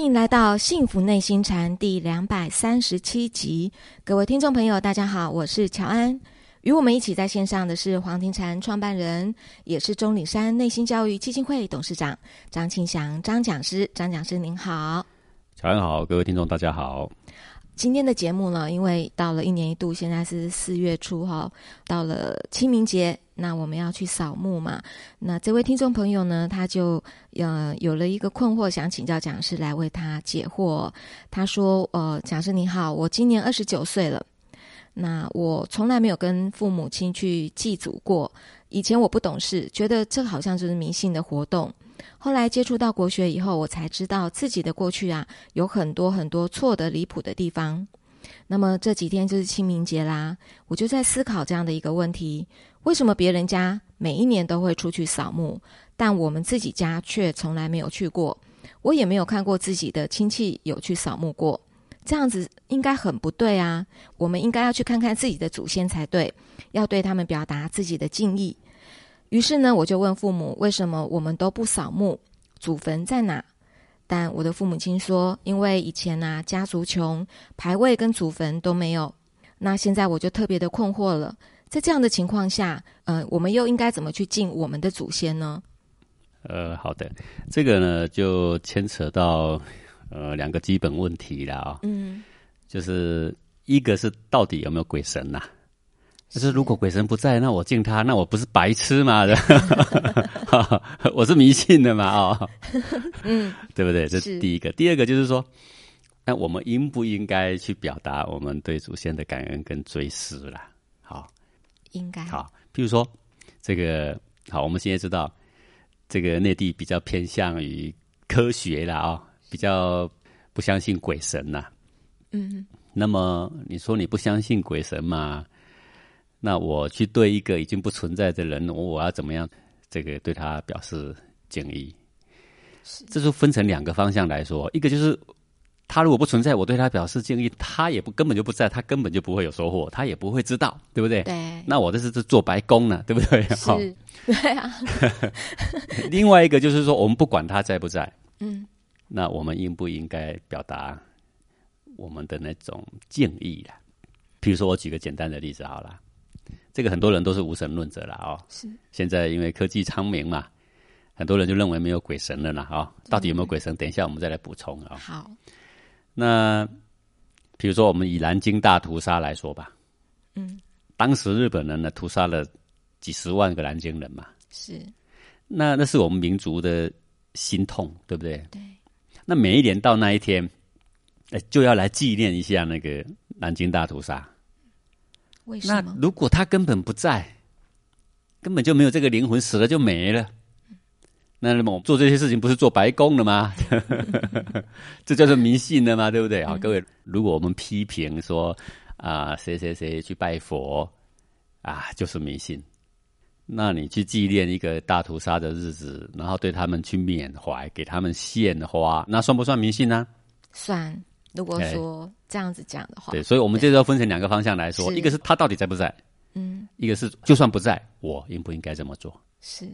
欢迎来到《幸福内心禅》第两百三十七集，各位听众朋友，大家好，我是乔安。与我们一起在线上的是黄庭禅创办人，也是钟岭山内心教育基金会董事长张庆祥张讲师。张讲师您好，乔安好，各位听众大家好。今天的节目呢，因为到了一年一度，现在是四月初哈，到了清明节。那我们要去扫墓嘛？那这位听众朋友呢，他就呃有了一个困惑，想请教讲师来为他解惑。他说：“呃，讲师你好，我今年二十九岁了。那我从来没有跟父母亲去祭祖过。以前我不懂事，觉得这好像就是迷信的活动。后来接触到国学以后，我才知道自己的过去啊，有很多很多错的离谱的地方。那么这几天就是清明节啦，我就在思考这样的一个问题。”为什么别人家每一年都会出去扫墓，但我们自己家却从来没有去过？我也没有看过自己的亲戚有去扫墓过，这样子应该很不对啊！我们应该要去看看自己的祖先才对，要对他们表达自己的敬意。于是呢，我就问父母：为什么我们都不扫墓？祖坟在哪？但我的父母亲说：因为以前啊，家族穷，牌位跟祖坟都没有。那现在我就特别的困惑了。在这样的情况下，呃，我们又应该怎么去敬我们的祖先呢？呃，好的，这个呢就牵扯到呃两个基本问题了啊。嗯，就是一个是到底有没有鬼神呐？就是如果鬼神不在，那我敬他，那我不是白痴吗？我是迷信的嘛？哦，嗯，对不对？这是第一个。第二个就是说，那我们应不应该去表达我们对祖先的感恩跟追思啦？好。应该好，譬如说这个好，我们现在知道这个内地比较偏向于科学了啊，比较不相信鬼神呐。嗯，那么你说你不相信鬼神嘛？那我去对一个已经不存在的人，我我要怎么样这个对他表示敬意？这就分成两个方向来说，一个就是。他如果不存在，我对他表示敬意，他也不根本就不在，他根本就不会有收获，他也不会知道，对不对？对。那我这是做白工呢，对不对？是。对啊。另外一个就是说，我们不管他在不在，嗯，那我们应不应该表达我们的那种敬意啊？譬如说，我举个简单的例子好了，这个很多人都是无神论者了哦。是。现在因为科技昌明嘛，很多人就认为没有鬼神了啦。哈，到底有没有鬼神？等一下我们再来补充啊。好。那比如说，我们以南京大屠杀来说吧，嗯，当时日本人呢屠杀了几十万个南京人嘛，是，那那是我们民族的心痛，对不对？对。那每一年到那一天，哎，就要来纪念一下那个南京大屠杀。为什么？那如果他根本不在，根本就没有这个灵魂，死了就没了。那我们做这些事情不是做白工了吗？这叫做迷信了吗？对不对啊？各位，如果我们批评说啊，谁谁谁去拜佛啊，就是迷信。那你去纪念一个大屠杀的日子，然后对他们去缅怀，给他们献花，那算不算迷信呢？算。如果说这样子讲的话，对，所以我们这要分成两个方向来说，一个是他到底在不在，嗯，一个是就算不在，我应不应该这么做？是。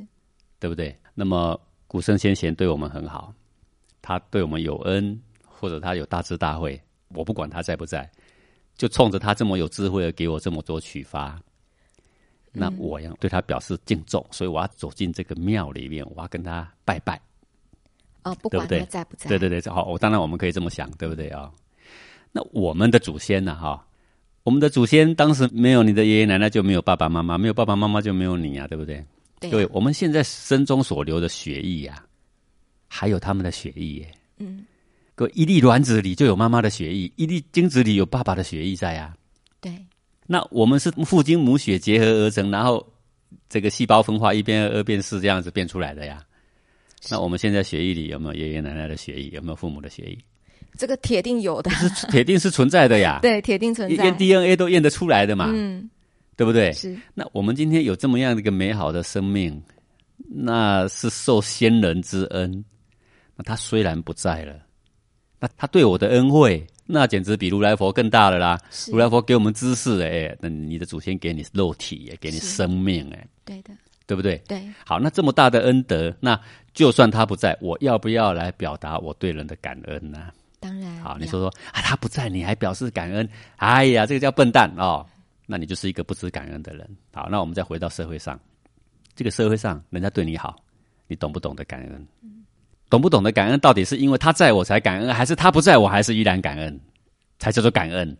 对不对？那么古圣先贤对我们很好，他对我们有恩，或者他有大智大慧，我不管他在不在，就冲着他这么有智慧而给我这么多启发，那我要对他表示敬重，所以我要走进这个庙里面，我要跟他拜拜。哦，不管他在不在，对对对，好，我当然我们可以这么想，对不对啊？那我们的祖先呢？哈，我们的祖先当时没有你的爷爷奶奶，就没有爸爸妈妈，没有爸爸妈妈就没有你啊，对不对？对，我们现在身中所流的血液呀，还有他们的血液耶。嗯，各一粒卵子里就有妈妈的血液，一粒精子里有爸爸的血液在呀。对，那我们是父精母血结合而成，然后这个细胞分化一变二，二变四这样子变出来的呀。那我们现在血液里有没有爷爷奶奶的血液？有没有父母的血液？这个铁定有的，是铁定是存在的呀。对，铁定存在，连 DNA 都验得出来的嘛。嗯。对不对？是。那我们今天有这么样的一个美好的生命，那是受先人之恩。那他虽然不在了，那他对我的恩惠，那简直比如来佛更大了啦。如来佛给我们知识，哎，那你的祖先给你肉体，也给你生命，哎，对的，对不对？对。好，那这么大的恩德，那就算他不在，我要不要来表达我对人的感恩呢？当然。好，你说说啊，他不在，你还表示感恩？哎呀，这个叫笨蛋哦。那你就是一个不知感恩的人。好，那我们再回到社会上，这个社会上人家对你好，你懂不懂得感恩？懂不懂得感恩？到底是因为他在我才感恩，还是他不在我还是依然感恩？才叫做感恩。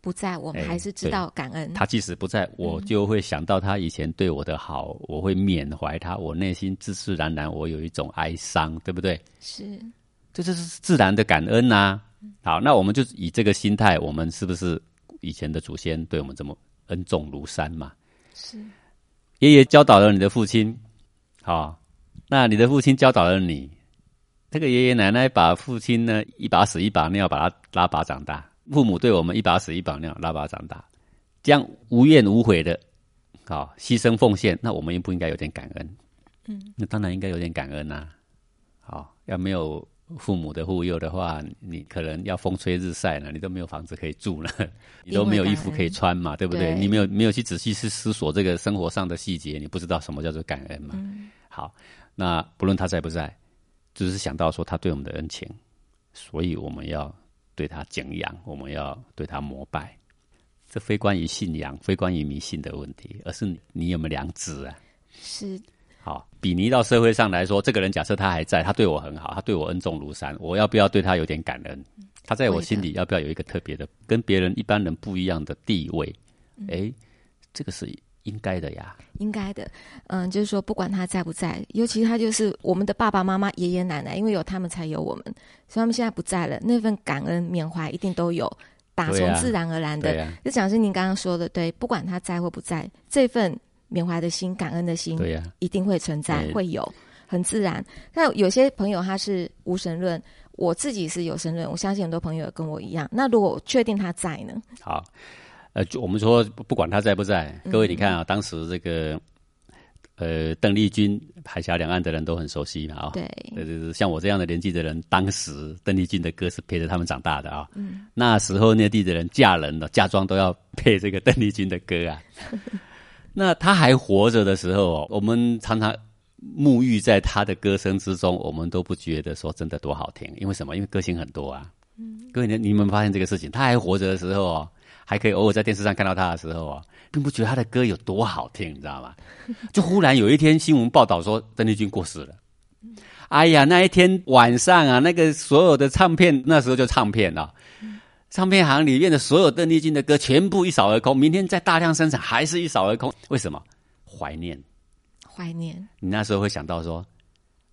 不在我们还是知道感恩。他即使不在，我就会想到他以前对我的好，我会缅怀他，我内心自自然然我有一种哀伤，对不对？是，这就是自然的感恩呐。好，那我们就以这个心态，我们是不是以前的祖先对我们这么恩重如山嘛？是，爷爷教导了你的父亲，好，那你的父亲教导了你。这个爷爷奶奶把父亲呢一把屎一把尿把他拉拔长大，父母对我们一把屎一把尿拉拔长大，这样无怨无悔的，好牺牲奉献，那我们应不应该有点感恩？嗯，那当然应该有点感恩呐。好，要没有父母的护佑的话，你可能要风吹日晒了，你都没有房子可以住了，你都没有衣服可以穿嘛，对不对？你没有没有去仔细去思索这个生活上的细节，你不知道什么叫做感恩嘛。好，那不论他在不在。只是想到说他对我们的恩情，所以我们要对他敬仰，我们要对他膜拜。这非关于信仰，非关于迷信的问题，而是你有没有良知啊？是。好，比拟到社会上来说，这个人假设他还在，他对我很好，他对我恩重如山，我要不要对他有点感恩？他在我心里要不要有一个特别的、跟别人一般人不一样的地位？哎，这个是。应该的呀，应该的，嗯，就是说，不管他在不在，尤其他就是我们的爸爸妈妈、爷爷奶奶，因为有他们才有我们，所以他们现在不在了，那份感恩缅怀一定都有，打从自然而然的。就讲是您刚刚说的，对，不管他在或不在，这份缅怀的心、感恩的心，对呀，一定会存在，会有，很自然。那有些朋友他是无神论，我自己是有神论，我相信很多朋友跟我一样。那如果确定他在呢？好。呃，就我们说，不管他在不在，各位你看啊，当时这个呃，邓丽君，海峡两岸的人都很熟悉嘛，啊，对，呃，像我这样的年纪的人，当时邓丽君的歌是陪着他们长大的啊，嗯，那时候内地的人嫁人了，嫁妆都要配这个邓丽君的歌啊，那他还活着的时候哦，我们常常沐浴在他的歌声之中，我们都不觉得说真的多好听，因为什么？因为歌星很多啊，嗯，各位你你们发现这个事情，他还活着的时候哦。还可以偶尔在电视上看到他的时候哦，并不觉得他的歌有多好听，你知道吗？就忽然有一天新闻报道说邓丽君过世了，哎呀，那一天晚上啊，那个所有的唱片那时候就唱片啊，唱片行里面的所有邓丽君的歌全部一扫而空，明天再大量生产还是一扫而空，为什么？怀念，怀念。你那时候会想到说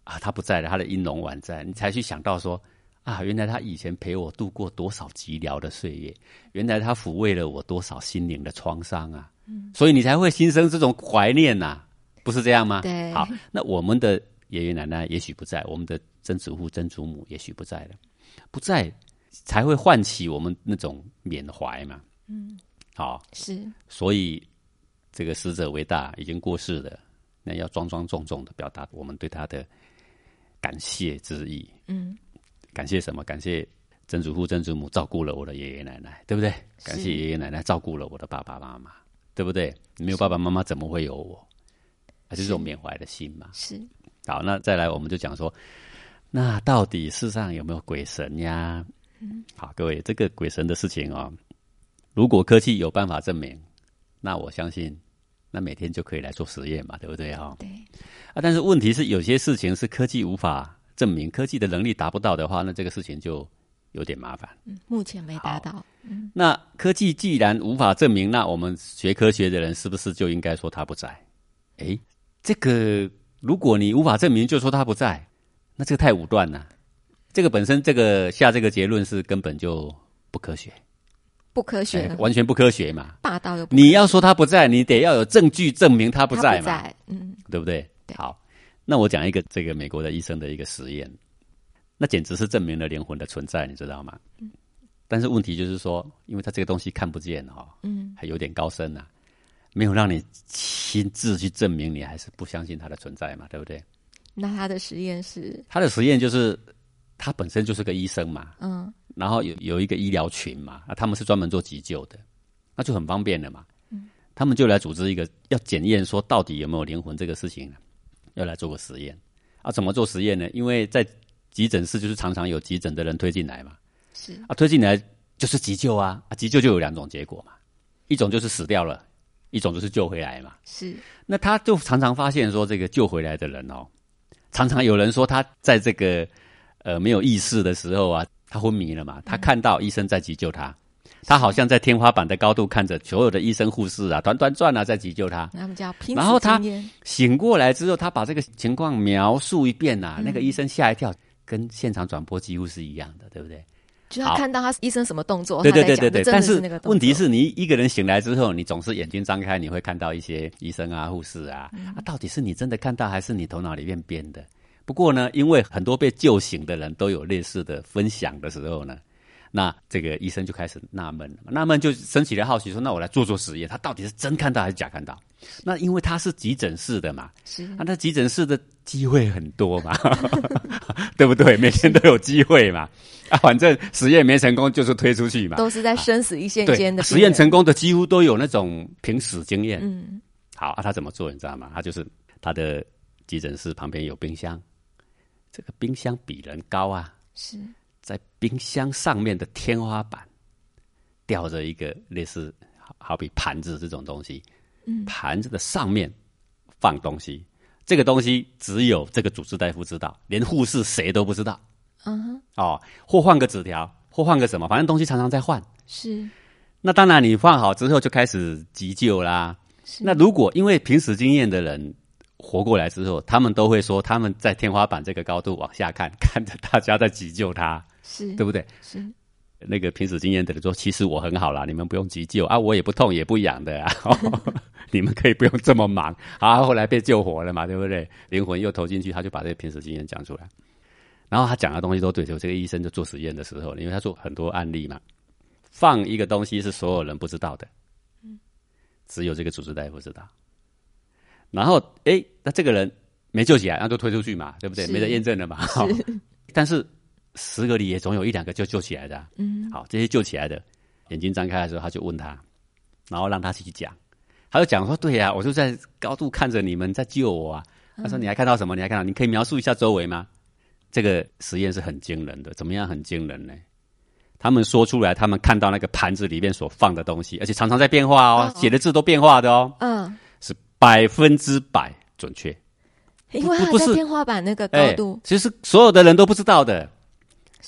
啊，他不在了，他的音容宛在，你才去想到说。啊，原来他以前陪我度过多少寂寥的岁月，原来他抚慰了我多少心灵的创伤啊！嗯，所以你才会心生这种怀念呐，不是这样吗？对。好，那我们的爷爷奶奶也许不在，我们的曾祖父、曾祖母也许不在了，不在才会唤起我们那种缅怀嘛。嗯，好，是。所以这个死者为大，已经过世的，那要庄庄重重的表达我们对他的感谢之意。嗯。感谢什么？感谢曾祖父、曾祖母照顾了我的爷爷奶奶，对不对？感谢爷爷奶奶照顾了我的爸爸妈妈，对不对？没有爸爸妈妈，怎么会有我？还是这种缅怀的心嘛。是。好，那再来，我们就讲说，那到底世上有没有鬼神呀？嗯。好，各位，这个鬼神的事情哦，如果科技有办法证明，那我相信，那每天就可以来做实验嘛，对不对？哈。对。啊，但是问题是，有些事情是科技无法。证明科技的能力达不到的话，那这个事情就有点麻烦。嗯，目前没达到。嗯，那科技既然无法证明，那我们学科学的人是不是就应该说他不在？哎，这个如果你无法证明，就说他不在，那这个太武断了。这个本身这个下这个结论是根本就不科学，不科学，完全不科学嘛。霸道又你要说他不在，你得要有证据证明他不在嘛。嗯，对不对？好。那我讲一个这个美国的医生的一个实验，那简直是证明了灵魂的存在，你知道吗？嗯。但是问题就是说，因为他这个东西看不见哈，嗯，还有点高深呐，没有让你亲自去证明，你还是不相信它的存在嘛，对不对？那他的实验是？他的实验就是他本身就是个医生嘛，嗯，然后有有一个医疗群嘛，啊，他们是专门做急救的，那就很方便了嘛，嗯，他们就来组织一个要检验说到底有没有灵魂这个事情。要来做个实验，啊，怎么做实验呢？因为在急诊室就是常常有急诊的人推进来嘛，是。啊，推进来就是急救啊，啊，急救就有两种结果嘛，一种就是死掉了，一种就是救回来嘛。是，那他就常常发现说，这个救回来的人哦，常常有人说他在这个呃没有意识的时候啊，他昏迷了嘛，他看到医生在急救他。他好像在天花板的高度看着所有的医生护士啊，团团转啊，在急救他。他们叫拼然后他醒过来之后，他把这个情况描述一遍呐，那个医生吓一跳，跟现场转播几乎是一样的，对不对？就他看到他医生什么动作，对对对对对。但是问题是你一个人醒来之后，你总是眼睛张开，你会看到一些医生啊、护士啊，啊，到底是你真的看到，还是你头脑里面编的？不过呢，因为很多被救醒的人都有类似的分享的时候呢。那这个医生就开始纳闷了，纳闷就升起了好奇，说：“那我来做做实验，他到底是真看到还是假看到？”那因为他是急诊室的嘛，是啊，那急诊室的机会很多嘛，对不对？每天都有机会嘛，啊，反正实验没成功就是推出去嘛，都是在生死一线间的实验成功的几乎都有那种濒死经验。嗯，好啊，他怎么做你知道吗？他就是他的急诊室旁边有冰箱，这个冰箱比人高啊，是。在冰箱上面的天花板吊着一个类似好好比盘子这种东西，嗯，盘子的上面放东西，这个东西只有这个主治大夫知道，连护士谁都不知道，嗯哼，哦，或换个纸条，或换个什么，反正东西常常在换，是。那当然，你放好之后就开始急救啦。那如果因为平时经验的人。活过来之后，他们都会说他们在天花板这个高度往下看，看着大家在急救他，是对不对？是那个平时经验的人说，其实我很好啦，你们不用急救啊，我也不痛也不痒的啊，你们可以不用这么忙啊。后来被救活了嘛，对不对？灵魂又投进去，他就把这个平时经验讲出来，然后他讲的东西都对。就这个医生就做实验的时候，因为他做很多案例嘛，放一个东西是所有人不知道的，嗯，只有这个主治大夫知道。然后，哎，那这个人没救起来，那就推出去嘛，对不对？没得验证了嘛。但是十个里也总有一两个就救起来的。嗯，好，这些救起来的，眼睛张开的时候，他就问他，然后让他去讲。他就讲说：“对呀，我就在高度看着你们在救我啊。”他说：“你还看到什么？你还看到？你可以描述一下周围吗？”这个实验是很惊人的，怎么样很惊人呢？他们说出来，他们看到那个盘子里面所放的东西，而且常常在变化哦，写的字都变化的哦。嗯。百分之百准确，因为它在天花板那个高度，其实所有的人都不知道的。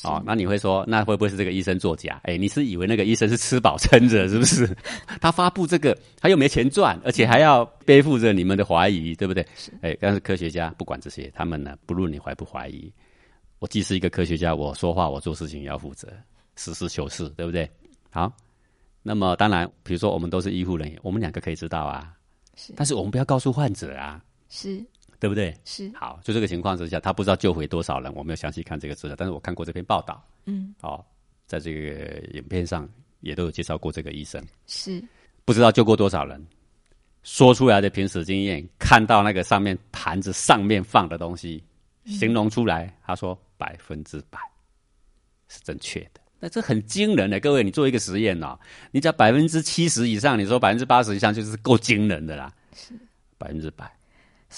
哦，那你会说，那会不会是这个医生作假？哎，你是以为那个医生是吃饱撑着，是不是？他发布这个，他又没钱赚，而且还要背负着你们的怀疑，对不对？哎，但是科学家不管这些，他们呢，不论你怀不怀疑，我既是一个科学家，我说话，我做事情要负责，实事求是，对不对？好，那么当然，比如说我们都是医护人员，我们两个可以知道啊。但是我们不要告诉患者啊，是。对不对？是。好，就这个情况之下，他不知道救回多少人，我没有详细看这个资料，但是我看过这篇报道，嗯，好，在这个影片上也都有介绍过这个医生，是。不知道救过多少人，说出来的平时经验，看到那个上面盘子上面放的东西，形容出来，他说百分之百是正确的。那这很惊人的，各位，你做一个实验哦，你只要百分之七十以上，你说百分之八十以上就是够惊人的啦，是。百分之百。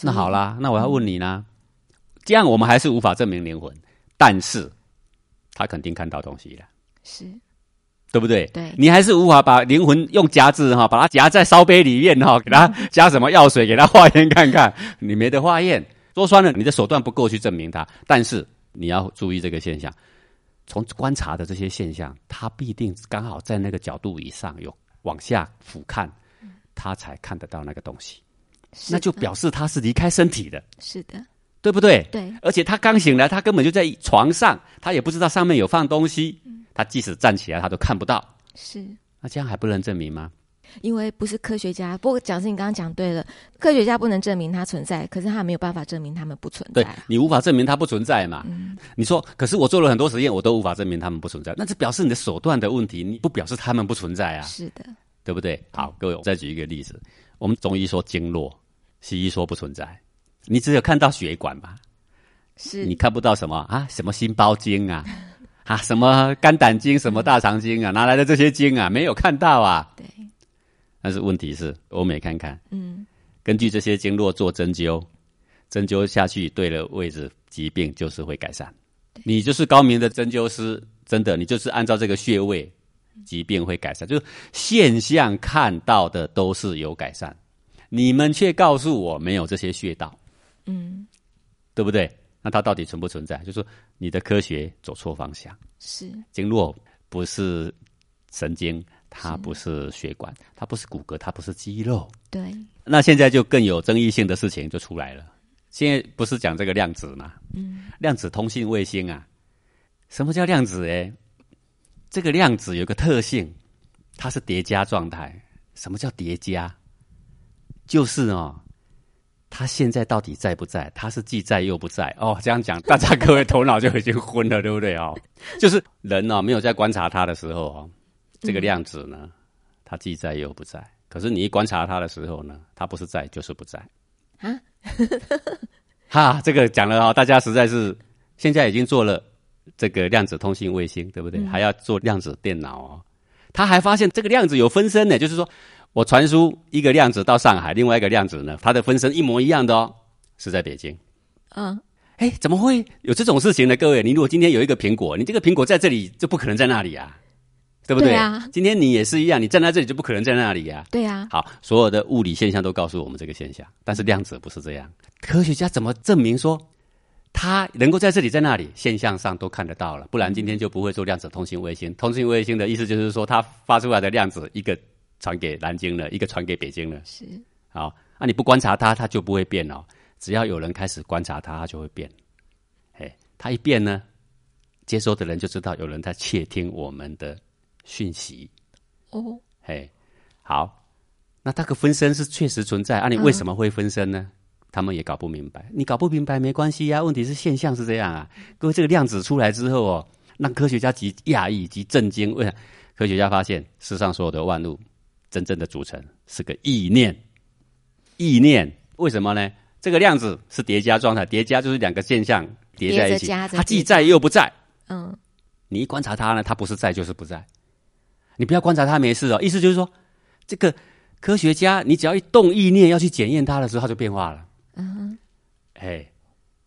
那好啦，那我要问你呢，这样我们还是无法证明灵魂，但是他肯定看到东西了，是。对不对？对，你还是无法把灵魂用夹子哈，把它夹在烧杯里面哈，给它加什么药水，给它化验看看，你没得化验，说穿了，你的手段不够去证明它，但是你要注意这个现象。从观察的这些现象，他必定刚好在那个角度以上有往下俯瞰，他才看得到那个东西，那就表示他是离开身体的，是的，对不对？对，而且他刚醒来，他根本就在床上，他也不知道上面有放东西，他即使站起来，他都看不到，是，那这样还不能证明吗？因为不是科学家，不过讲是你刚刚讲对了，科学家不能证明它存在，可是他没有办法证明他们不存在。对你无法证明它不存在嘛？你说，可是我做了很多实验，我都无法证明他们不存在，那这表示你的手段的问题，你不表示他们不存在啊？是的，对不对？好，各位，我再举一个例子，我们中医说经络，西医说不存在，你只有看到血管吧？是你看不到什么啊？什么心包经啊？啊？什么肝胆经？什么大肠经啊？哪来的这些经啊？没有看到啊？对。但是问题是，欧美看看，嗯，根据这些经络做针灸，针灸下去对了位置，疾病就是会改善。你就是高明的针灸师，真的，你就是按照这个穴位，疾病会改善。就是现象看到的都是有改善，你们却告诉我没有这些穴道，嗯，对不对？那它到底存不存在？就是你的科学走错方向。是经络不是神经，它不是血管，它不是骨骼，它不是肌肉。对。那现在就更有争议性的事情就出来了。现在不是讲这个量子嘛？嗯。量子通信卫星啊，什么叫量子？诶，这个量子有个特性，它是叠加状态。什么叫叠加？就是哦。它现在到底在不在？它是既在又不在哦。这样讲，大家各位头脑就已经昏了，对不对哦？就是人呢，没有在观察它的时候哦，这个量子呢，它既在又不在。可是你一观察它的时候呢，它不是在就是不在啊。哈，这个讲了哦，大家实在是现在已经做了这个量子通信卫星，对不对？还要做量子电脑哦。他还发现这个量子有分身呢，就是说。我传输一个量子到上海，另外一个量子呢，它的分身一模一样的哦，是在北京。嗯，哎，怎么会有这种事情呢？各位，你如果今天有一个苹果，你这个苹果在这里就不可能在那里啊，对不对？啊。今天你也是一样，你站在这里就不可能在那里呀。对呀。好，所有的物理现象都告诉我们这个现象，但是量子不是这样。科学家怎么证明说它能够在这里在那里？现象上都看得到了，不然今天就不会做量子通信卫星。通信卫星的意思就是说，它发出来的量子一个。传给南京了，一个传给北京了。是，好，那你不观察它，它就不会变哦。只要有人开始观察它，它就会变。哎，它一变呢，接收的人就知道有人在窃听我们的讯息。哦，嘿，好，那它个分身是确实存在啊？你为什么会分身呢？他们也搞不明白。你搞不明白没关系呀，问题是现象是这样啊。各位，这个量子出来之后哦，让科学家极讶异、极震惊。为啥？科学家发现世上所有的万物。真正的组成是个意念，意念为什么呢？这个量子是叠加状态，叠加就是两个现象叠在一起，它既在又不在。嗯，你一观察它呢，它不是在就是不在。你不要观察它没事哦，意思就是说，这个科学家你只要一动意念要去检验它的时候，它就变化了。嗯哼，哎，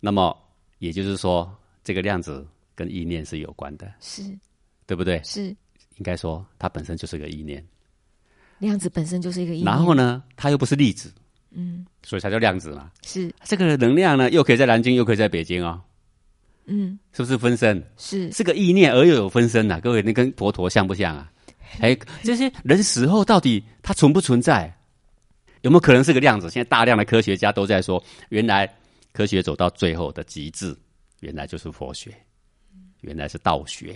那么也就是说，这个量子跟意念是有关的，是对不对？是应该说，它本身就是个意念。量子本身就是一个意，然后呢，它又不是粒子，嗯，所以才叫量子嘛。是这个能量呢，又可以在南京，又可以在北京哦。嗯，是不是分身？是是个意念，而又有分身呐。各位，你跟佛陀像不像啊？哎，这些人死后到底它存不存在？有没有可能是个量子？现在大量的科学家都在说，原来科学走到最后的极致，原来就是佛学，原来是道学，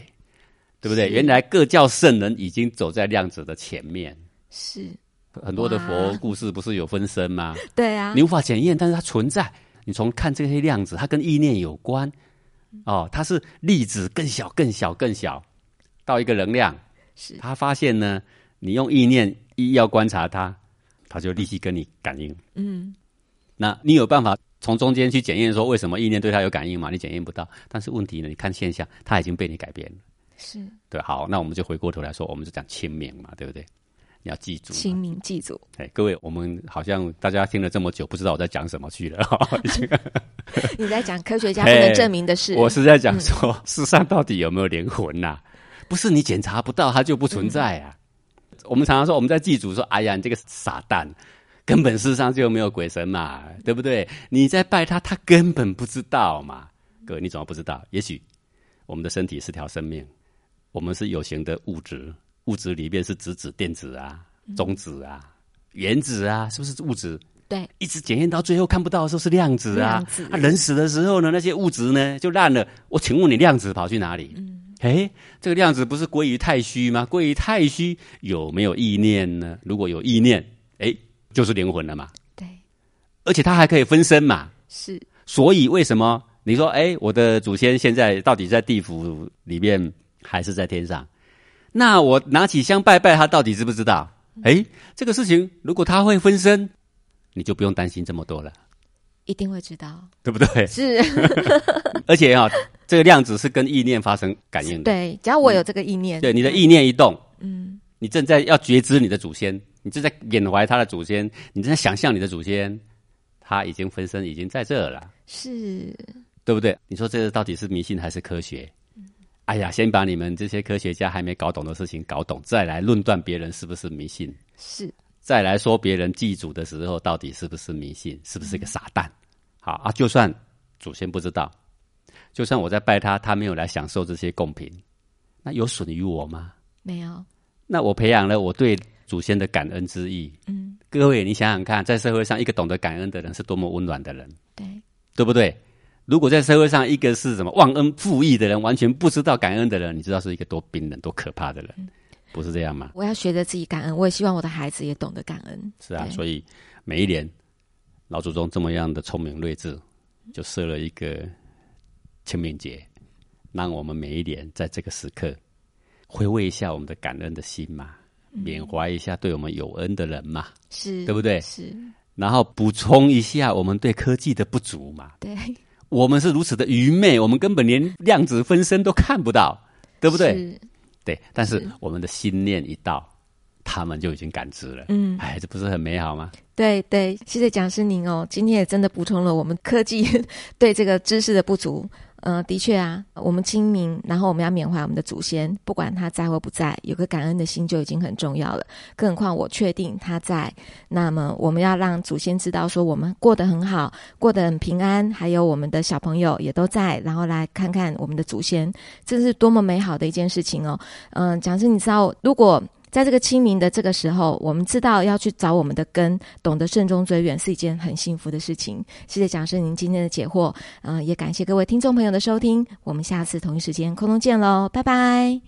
对不对？原来各教圣人已经走在量子的前面。是很多的佛故事不是有分身吗？对啊，你无法检验，但是它存在。你从看这些量子，它跟意念有关。哦，它是粒子更小、更小、更小，到一个能量。是他发现呢，你用意念一要观察它，它就立即跟你感应。嗯，那你有办法从中间去检验说为什么意念对它有感应吗？你检验不到。但是问题呢，你看现象，它已经被你改变了。是对，好，那我们就回过头来说，我们就讲清明嘛，对不对？你要记住，清明祭祖。哎，各位，我们好像大家听了这么久，不知道我在讲什么去了。你在讲科学家 不能证明的事。我是在讲说，世上到底有没有灵魂呐？不是你检查不到，它就不存在啊。我们常常说，我们在祭祖，说：“哎呀，你这个傻蛋，根本世上就没有鬼神嘛，对不对？你在拜他，他根本不知道嘛。各位，你怎么不知道？也许我们的身体是条生命，我们是有形的物质。”物质里面是质子、电子啊、中子啊、原子啊，是不是物质？对，一直检验到最后看不到的时候是量子啊。啊，人死的时候呢，那些物质呢就烂了。我请问你，量子跑去哪里？嗯。哎，这个量子不是归于太虚吗？归于太虚有没有意念呢？如果有意念，哎，就是灵魂了嘛。对。而且它还可以分身嘛。是。所以为什么你说，哎，我的祖先现在到底在地府里面还是在天上？那我拿起香拜拜，他到底知不知道？哎，这个事情如果他会分身，你就不用担心这么多了。一定会知道，对不对？是。而且啊，这个量子是跟意念发生感应的。对，只要我有这个意念，对你的意念一动，嗯，你正在要觉知你的祖先，你正在缅怀他的祖先，你正在想象你的祖先，他已经分身已经在这了，是，对不对？你说这个到底是迷信还是科学？哎呀，先把你们这些科学家还没搞懂的事情搞懂，再来论断别人是不是迷信，是，再来说别人祭祖的时候到底是不是迷信，是不是个傻蛋？好啊，就算祖先不知道，就算我在拜他，他没有来享受这些贡品，那有损于我吗？没有。那我培养了我对祖先的感恩之意。嗯，各位，你想想看，在社会上一个懂得感恩的人是多么温暖的人，对，对不对？如果在社会上一个是什么忘恩负义的人，完全不知道感恩的人，你知道是一个多冰冷、多可怕的人，不是这样吗？我要学着自己感恩，我也希望我的孩子也懂得感恩。是啊，所以每一年老祖宗这么样的聪明睿智，就设了一个清明节，让我们每一年在这个时刻回味一下我们的感恩的心嘛，缅怀一下对我们有恩的人嘛，是对不对？是，然后补充一下我们对科技的不足嘛，对。我们是如此的愚昧，我们根本连量子分身都看不到，对不对？对，但是我们的心念一到，他们就已经感知了。嗯，哎，这不是很美好吗？对对，谢谢讲师您哦，今天也真的补充了我们科技 对这个知识的不足。嗯，的确啊，我们清明，然后我们要缅怀我们的祖先，不管他在或不在，有个感恩的心就已经很重要了。更何况我确定他在，那么我们要让祖先知道说我们过得很好，过得很平安，还有我们的小朋友也都在，然后来看看我们的祖先，这是多么美好的一件事情哦。嗯，讲师，你知道如果。在这个清明的这个时候，我们知道要去找我们的根，懂得慎终追远是一件很幸福的事情。谢谢讲师您今天的解惑，嗯，也感谢各位听众朋友的收听。我们下次同一时间空中见喽，拜拜。